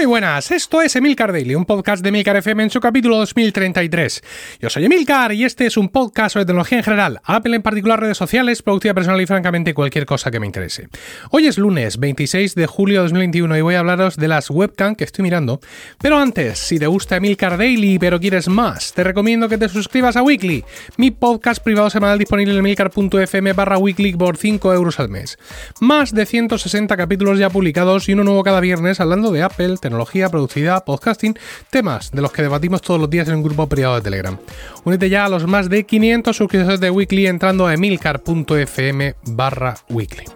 Muy buenas, esto es Emilcar Daily, un podcast de Emilcar FM en su capítulo 2033. Yo soy Emilcar y este es un podcast sobre tecnología en general, Apple en particular, redes sociales, productividad personal y francamente cualquier cosa que me interese. Hoy es lunes 26 de julio de 2021 y voy a hablaros de las webcam que estoy mirando. Pero antes, si te gusta Emilcar Daily pero quieres más, te recomiendo que te suscribas a Weekly, mi podcast privado semanal disponible en emilcar.fm barra weekly por 5 euros al mes. Más de 160 capítulos ya publicados y uno nuevo cada viernes hablando de Apple, tecnología, productividad, podcasting, temas de los que debatimos todos los días en un grupo privado de Telegram. Únete ya a los más de 500 suscriptores de Weekly entrando a emilcar.fm barra weekly.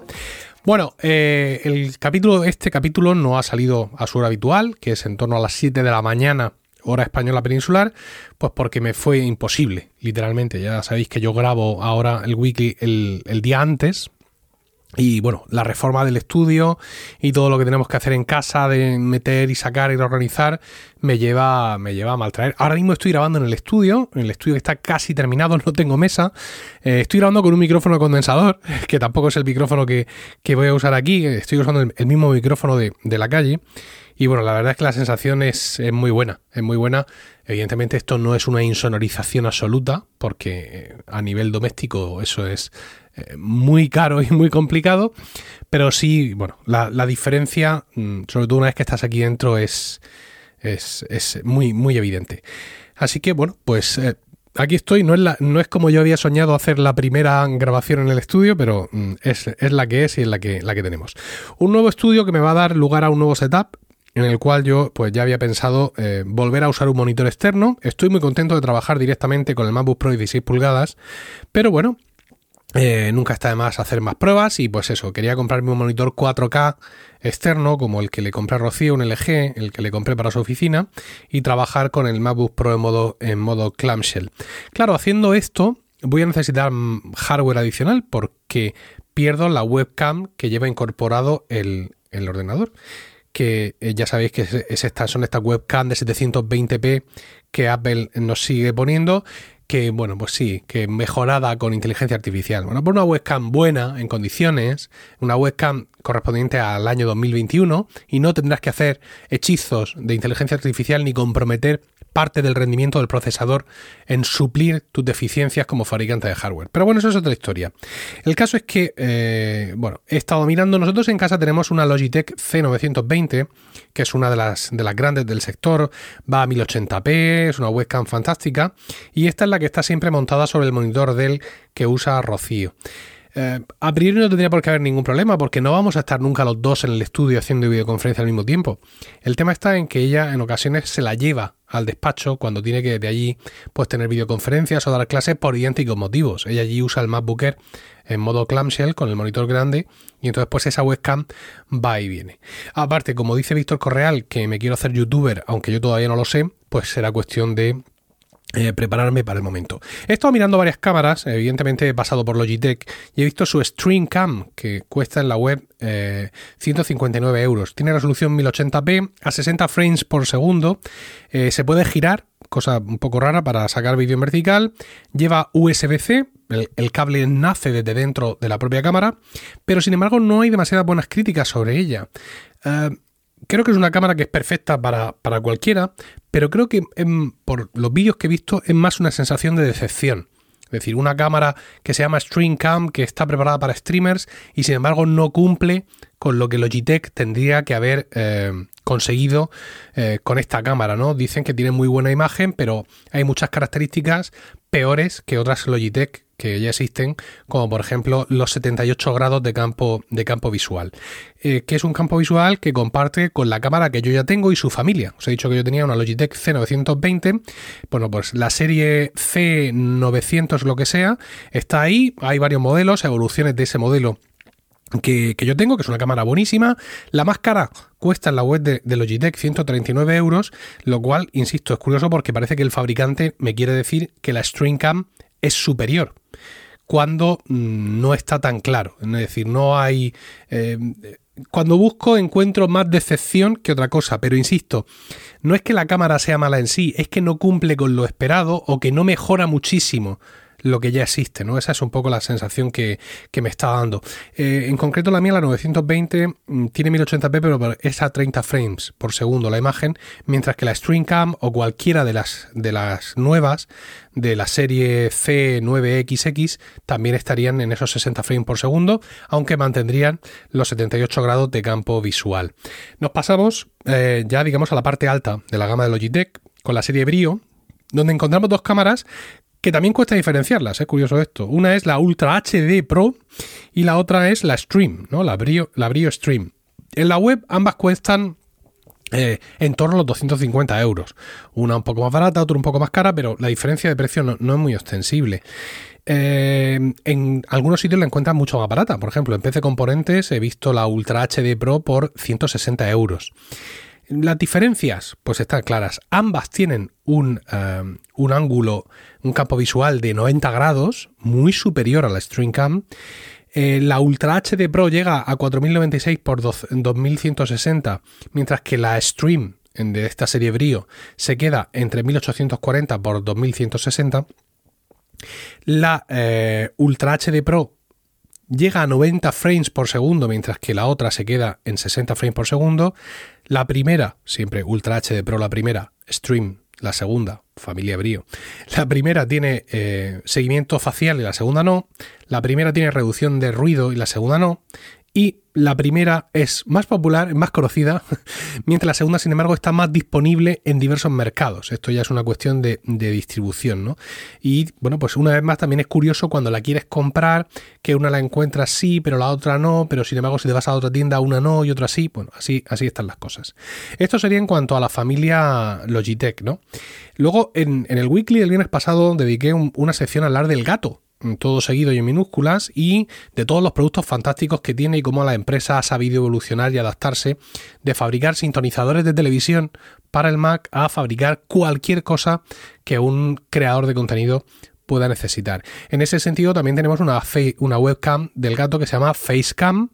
Bueno, eh, el capítulo, este capítulo no ha salido a su hora habitual, que es en torno a las 7 de la mañana hora española peninsular, pues porque me fue imposible, literalmente. Ya sabéis que yo grabo ahora el weekly el, el, día antes, y bueno, la reforma del estudio y todo lo que tenemos que hacer en casa de meter y sacar y organizar me lleva, me lleva a maltraer. Ahora mismo estoy grabando en el estudio, el estudio que está casi terminado, no tengo mesa. Eh, estoy grabando con un micrófono condensador, que tampoco es el micrófono que, voy a usar aquí. Estoy usando el, mismo micrófono de, la calle. Y bueno, la verdad es que la sensación es, es, muy buena, es muy buena. Evidentemente esto no es una insonorización absoluta, porque eh, a nivel doméstico eso es eh, muy caro y muy complicado, pero sí, bueno, la, diferencia, mm, sobre todo una vez que estás aquí dentro, es, es, muy, muy evidente. Así que, bueno, pues eh, aquí estoy, no es, la, no es como yo había soñado hacer la primera grabación en el estudio, pero mm, es, la que es y es la que, la que tenemos. Un nuevo estudio que me va a dar lugar a un nuevo setup en el cual yo pues ya había pensado eh, volver a usar un monitor externo. Estoy muy contento de trabajar directamente con el MacBook Pro 16 pulgadas, pero bueno, eh, nunca está de más hacer más pruebas y pues eso, quería comprarme un monitor 4K externo como el que le compré a Rocío, un LG, el que le compré para su oficina y trabajar con el MacBook Pro en modo, en modo clamshell. Claro, haciendo esto voy a necesitar hardware adicional porque pierdo la webcam que lleva incorporado el, ordenador que eh, ya sabéis que es, son estas webcam de 720p que Apple nos sigue poniendo que, bueno, pues sí, que mejorada con inteligencia artificial. Bueno, por una webcam buena, en condiciones, una webcam correspondiente al año 2021, y no tendrás que hacer hechizos de inteligencia artificial ni comprometer parte del rendimiento del procesador en suplir tus deficiencias como fabricante de hardware. Pero bueno, eso es otra historia. El caso es que, eh, bueno, he estado mirando, nosotros en casa tenemos una Logitech C920, que es una de las, de las grandes del sector, va a 1080p, es una webcam fantástica, y esta es la que está siempre montada sobre el monitor Dell que usa Rocío. Eh, a priori no tendría por qué haber ningún problema porque no vamos a estar nunca los dos en el estudio haciendo videoconferencia al mismo tiempo. El tema está en que ella en ocasiones se la lleva al despacho cuando tiene que de allí pues tener videoconferencias o dar clases por idénticos motivos. Ella allí usa el MacBooker en modo clamshell con el monitor grande y entonces pues esa webcam va y viene. Aparte, como dice Víctor Correal que me quiero hacer youtuber, aunque yo todavía no lo sé, pues será cuestión de eh, prepararme para el momento. He estado mirando varias cámaras, evidentemente pasado por Logitech y he visto su Stream Cam que cuesta en la web 159 eh, euros. Tiene resolución 1080p a 60 frames por segundo. Eh, se puede girar, cosa un poco rara para sacar vídeo en vertical. Lleva USB-C, el, cable nace desde dentro de la propia cámara, pero sin embargo no hay demasiadas buenas críticas sobre ella creo que es una cámara que es perfecta para, cualquiera, pero creo que por los vídeos que he visto es más una sensación de decepción. Es decir, una cámara que se llama StreamCam, que está preparada para streamers y sin embargo no cumple con lo que Logitech tendría que haber eh, conseguido eh, con esta cámara, ¿no? Dicen que tiene muy buena imagen, pero hay muchas características peores que otras Logitech que ya existen, como por ejemplo los 78 grados de campo, de campo visual, eh, que es un campo visual que comparte con la cámara que yo ya tengo y su familia. Os he dicho que yo tenía una Logitech C920, bueno, pues la serie C900 lo que sea, está ahí, hay varios modelos, evoluciones de ese modelo que, yo tengo, que es una cámara buenísima. La más cara cuesta en la web de, Logitech 139 euros, lo cual, insisto, es curioso porque parece que el fabricante me quiere decir que la StreamCam es superior cuando mm, no está tan claro. Es decir, no hay... Eh, cuando busco encuentro más decepción que otra cosa, pero insisto, no es que la cámara sea mala en sí, es que no cumple con lo esperado o que no mejora muchísimo lo que ya existe, ¿no? Esa es un poco la sensación que, me está dando. Eh, en concreto la mía, la 920, mm, tiene 1080p, pero es a 30 frames por segundo la imagen, mientras que la StreamCam o cualquiera de las, de las nuevas de la serie C9XX también estarían en esos 60 frames por segundo, aunque mantendrían los 78 grados de campo visual. Nos pasamos eh, ya, digamos, a la parte alta de la gama de Logitech con la serie Brio, donde encontramos dos cámaras que también cuesta diferenciarlas, es curioso esto. Una es la Ultra HD Pro y la otra es la Stream, ¿no? La Brio, la Brio Stream. En la web ambas cuestan eh, en torno a los 250 euros. Una un poco más barata, otra un poco más cara, pero la diferencia de precio no, es muy ostensible. Eh, en algunos sitios la encuentran mucho más barata. Por ejemplo, en PC Componentes he visto la Ultra HD Pro por 160 euros. Las diferencias, pues están claras. Ambas tienen un, eh, un, ángulo, un campo visual de 90 grados, muy superior a la StreamCam. Eh, la Ultra HD Pro llega a 4096 por 2160, mientras que la Stream de esta serie Brio se queda entre 1840 por 2160. La eh, Ultra HD Pro llega a 90 frames por segundo, mientras que la otra se queda en 60 frames por segundo. La primera, siempre Ultra HD Pro, la primera, Stream, la segunda, familia Brio. La primera tiene eh, seguimiento facial y la segunda no. La primera tiene reducción de ruido y la segunda no. Y la primera es más popular, más conocida, mientras la segunda, sin embargo, está más disponible en diversos mercados. Esto ya es una cuestión de, distribución, ¿no? Y bueno, pues una vez más también es curioso cuando la quieres comprar, que una la encuentras sí, pero la otra no, pero sin embargo, si te vas a otra tienda, una no y otra sí. Bueno, así, así están las cosas. Esto sería en cuanto a la familia Logitech, ¿no? Luego, en, el weekly del viernes pasado, dediqué una sección a hablar del gato todo seguido y en minúsculas, y de todos los productos fantásticos que tiene y cómo la empresa ha sabido evolucionar y adaptarse de fabricar sintonizadores de televisión para el Mac a fabricar cualquier cosa que un creador de contenido pueda necesitar. En ese sentido también tenemos una, una webcam del gato que se llama Facecam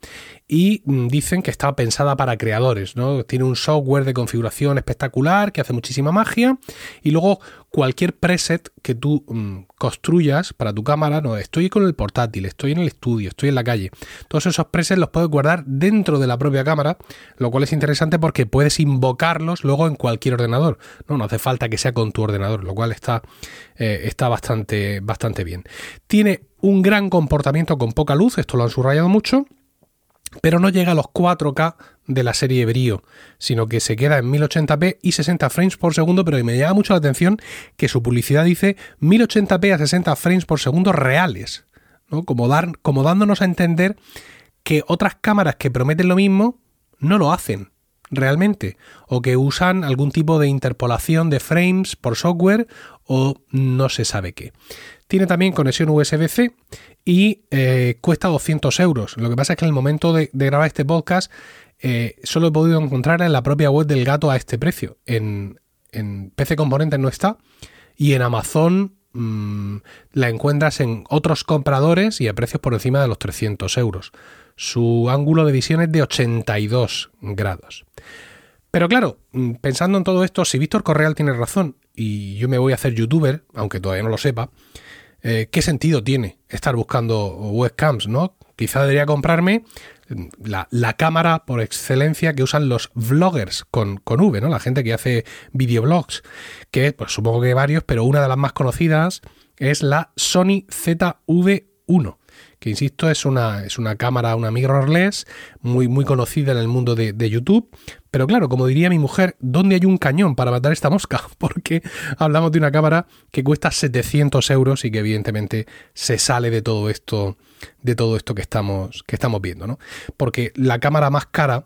y mm, dicen que está pensada para creadores, ¿no? Tiene un software de configuración espectacular que hace muchísima magia y luego cualquier preset que tú mm, construyas para tu cámara, no, estoy con el portátil, estoy en el estudio, estoy en la calle. Todos esos presets los puedes guardar dentro de la propia cámara, lo cual es interesante porque puedes invocarlos luego en cualquier ordenador. No, no hace falta que sea con tu ordenador, lo cual está, eh, está bastante, bastante bien. Tiene un gran comportamiento con poca luz, esto lo han subrayado mucho pero no llega a los 4K de la serie Brio, sino que se queda en 1080p y 60 frames por segundo, pero me llama mucho la atención que su publicidad dice 1080p a 60 frames por segundo reales, ¿no? como, dar, como dándonos a entender que otras cámaras que prometen lo mismo no lo hacen realmente, o que usan algún tipo de interpolación de frames por software o no se sabe qué. Tiene también conexión USB-C y eh, cuesta 200 euros. Lo que pasa es que en el momento de, grabar este podcast eh, solo he podido encontrar en la propia web del gato a este precio. En, PC Componentes no está y en Amazon mm, la encuentras en otros compradores y a precios por encima de los 300 euros. Su ángulo de visión es de 82 grados. Pero claro, mm, pensando en todo esto, si Víctor Correal tiene razón y yo me voy a hacer youtuber, aunque todavía no lo sepa, eh, ¿qué sentido tiene estar buscando webcams? ¿no? Quizá debería comprarme la, cámara por excelencia que usan los vloggers con, con V, ¿no? La gente que hace videoblogs, que pues supongo que varios, pero una de las más conocidas es la Sony ZV1 que insisto es una, es una cámara, una mirrorless, muy, muy conocida en el mundo de, de, YouTube. Pero claro, como diría mi mujer, ¿dónde hay un cañón para matar esta mosca? Porque hablamos de una cámara que cuesta 700 euros y que evidentemente se sale de todo esto, de todo esto que estamos, que estamos viendo, ¿no? Porque la cámara más cara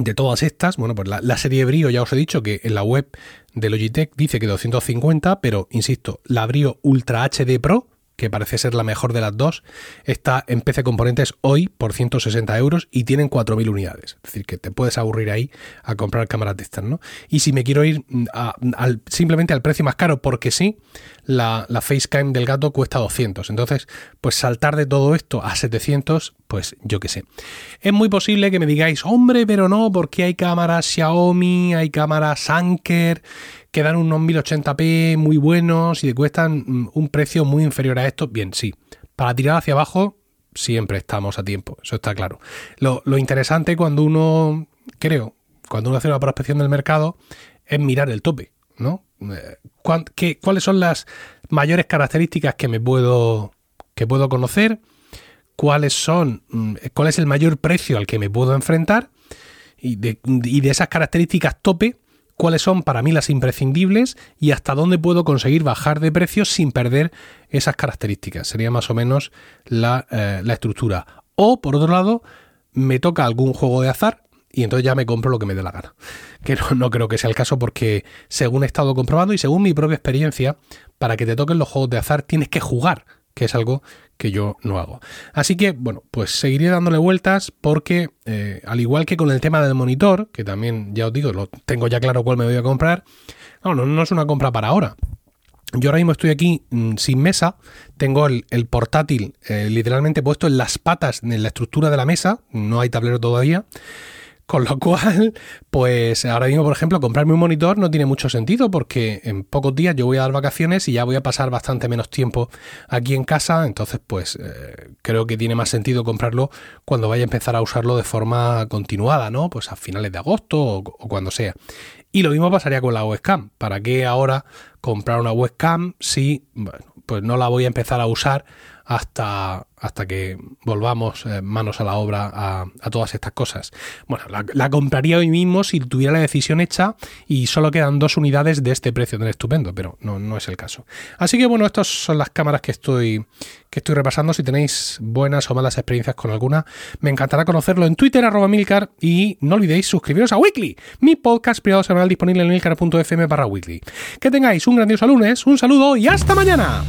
de todas estas, bueno, pues la, la, serie Brio ya os he dicho que en la web de Logitech dice que 250, pero insisto, la Brio Ultra HD Pro que parece ser la mejor de las dos, está en PC Componentes hoy por 160 euros y tienen 4.000 unidades. Es decir, que te puedes aburrir ahí a comprar cámaras de estas, ¿no? Y si me quiero ir mm, simplemente al precio más caro, porque sí, la, la Facecam del gato cuesta 200. Entonces, pues saltar de todo esto a 700 pues yo qué sé. Es muy posible que me digáis, hombre, pero no, porque hay cámaras Xiaomi, hay cámaras Anker, que dan unos 1080p muy buenos y te cuestan mm, un precio muy inferior a esto. Bien, sí. Para tirar hacia abajo, siempre estamos a tiempo, eso está claro. Lo, lo interesante cuando uno, creo, cuando uno hace una prospección del mercado, es mirar el tope, ¿no? Eh, ¿Qué, ¿Cuáles son las mayores características que me puedo, que puedo conocer? ¿Cuáles son, mm, cuál es el mayor precio al que me puedo enfrentar? Y de, y de esas características tope, cuáles son para mí las imprescindibles y hasta dónde puedo conseguir bajar de precio sin perder esas características. Sería más o menos la, eh, la, estructura. O, por otro lado, me toca algún juego de azar y entonces ya me compro lo que me dé la gana. Que no, no, creo que sea el caso porque según he estado comprobando y según mi propia experiencia, para que te toquen los juegos de azar tienes que jugar, que es algo que yo no hago. Así que, bueno, pues seguiré dándole vueltas porque, eh, al igual que con el tema del monitor, que también ya os digo, lo tengo ya claro cuál me voy a comprar, no, no, no es una compra para ahora. Yo ahora mismo estoy aquí mmm, sin mesa, tengo el, el portátil eh, literalmente puesto en las patas, en la estructura de la mesa, no hay tablero todavía. Con lo cual, pues ahora mismo, por ejemplo, comprarme un monitor no tiene mucho sentido porque en pocos días yo voy a dar vacaciones y ya voy a pasar bastante menos tiempo aquí en casa. Entonces, pues eh, creo que tiene más sentido comprarlo cuando vaya a empezar a usarlo de forma continuada, ¿no? Pues a finales de agosto o, cuando sea. Y lo mismo pasaría con la webcam. ¿Para qué ahora comprar una webcam si, pues no la voy a empezar a usar hasta, hasta que volvamos eh, manos a la obra a, todas estas cosas. Bueno, la, compraría hoy mismo si tuviera la decisión hecha y solo quedan dos unidades de este precio tan estupendo, pero no, no es el caso. Así que bueno, estas son las cámaras que estoy, que estoy repasando. Si tenéis buenas o malas experiencias con alguna, me encantará conocerlo en Twitter, arroba Milcar, y no olvidéis suscribiros a Weekly, mi podcast privado semanal disponible en milcar.fm barra Weekly. Que tengáis un grandioso lunes, un saludo y hasta mañana.